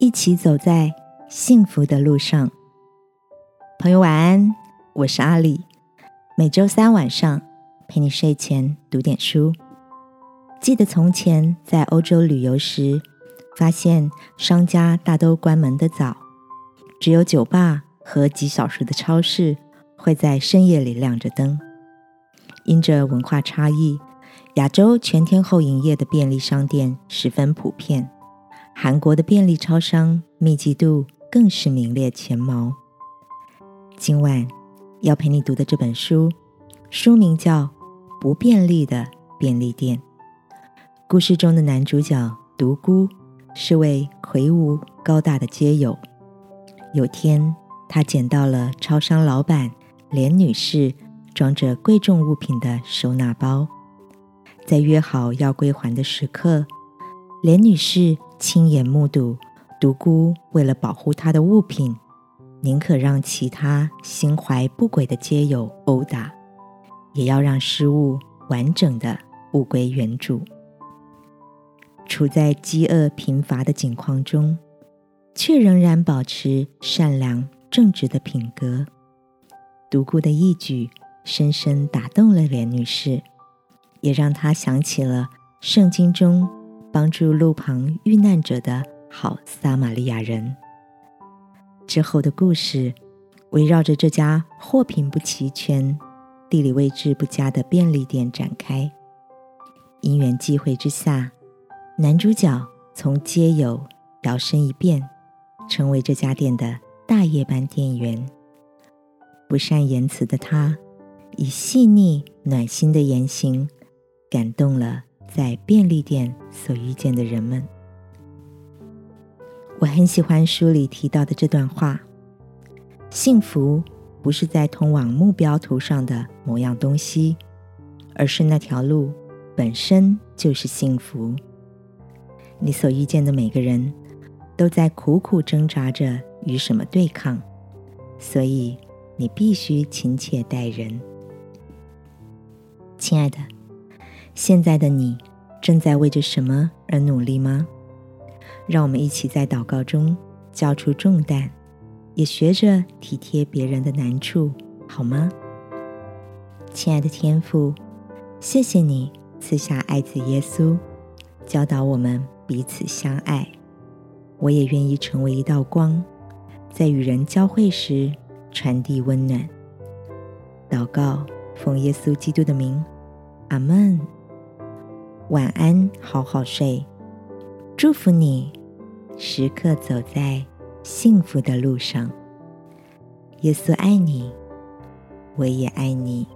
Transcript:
一起走在幸福的路上。朋友晚安，我是阿里。每周三晚上陪你睡前读点书。记得从前在欧洲旅游时，发现商家大都关门的早，只有酒吧和几小时的超市会在深夜里亮着灯。因着文化差异，亚洲全天候营业的便利商店十分普遍。韩国的便利超商密集度更是名列前茅。今晚要陪你读的这本书，书名叫《不便利的便利店》。故事中的男主角独孤是位魁梧高大的街友。有天，他捡到了超商老板连女士装着贵重物品的收纳包，在约好要归还的时刻，连女士。亲眼目睹独孤为了保护他的物品，宁可让其他心怀不轨的街友殴打，也要让失物完整的物归原主。处在饥饿贫乏的境况中，却仍然保持善良正直的品格。独孤的一举深深打动了连女士，也让她想起了圣经中。帮助路旁遇难者的好撒玛利亚人。之后的故事围绕着这家货品不齐全、地理位置不佳的便利店展开。因缘际会之下，男主角从街友摇身一变，成为这家店的大夜班店员。不善言辞的他，以细腻暖心的言行，感动了。在便利店所遇见的人们，我很喜欢书里提到的这段话：幸福不是在通往目标途上的某样东西，而是那条路本身就是幸福。你所遇见的每个人都在苦苦挣扎着与什么对抗，所以你必须亲切待人，亲爱的。现在的你正在为着什么而努力吗？让我们一起在祷告中交出重担，也学着体贴别人的难处，好吗？亲爱的天父，谢谢你赐下爱子耶稣，教导我们彼此相爱。我也愿意成为一道光，在与人交汇时传递温暖。祷告，奉耶稣基督的名，阿门。晚安，好好睡。祝福你，时刻走在幸福的路上。耶稣爱你，我也爱你。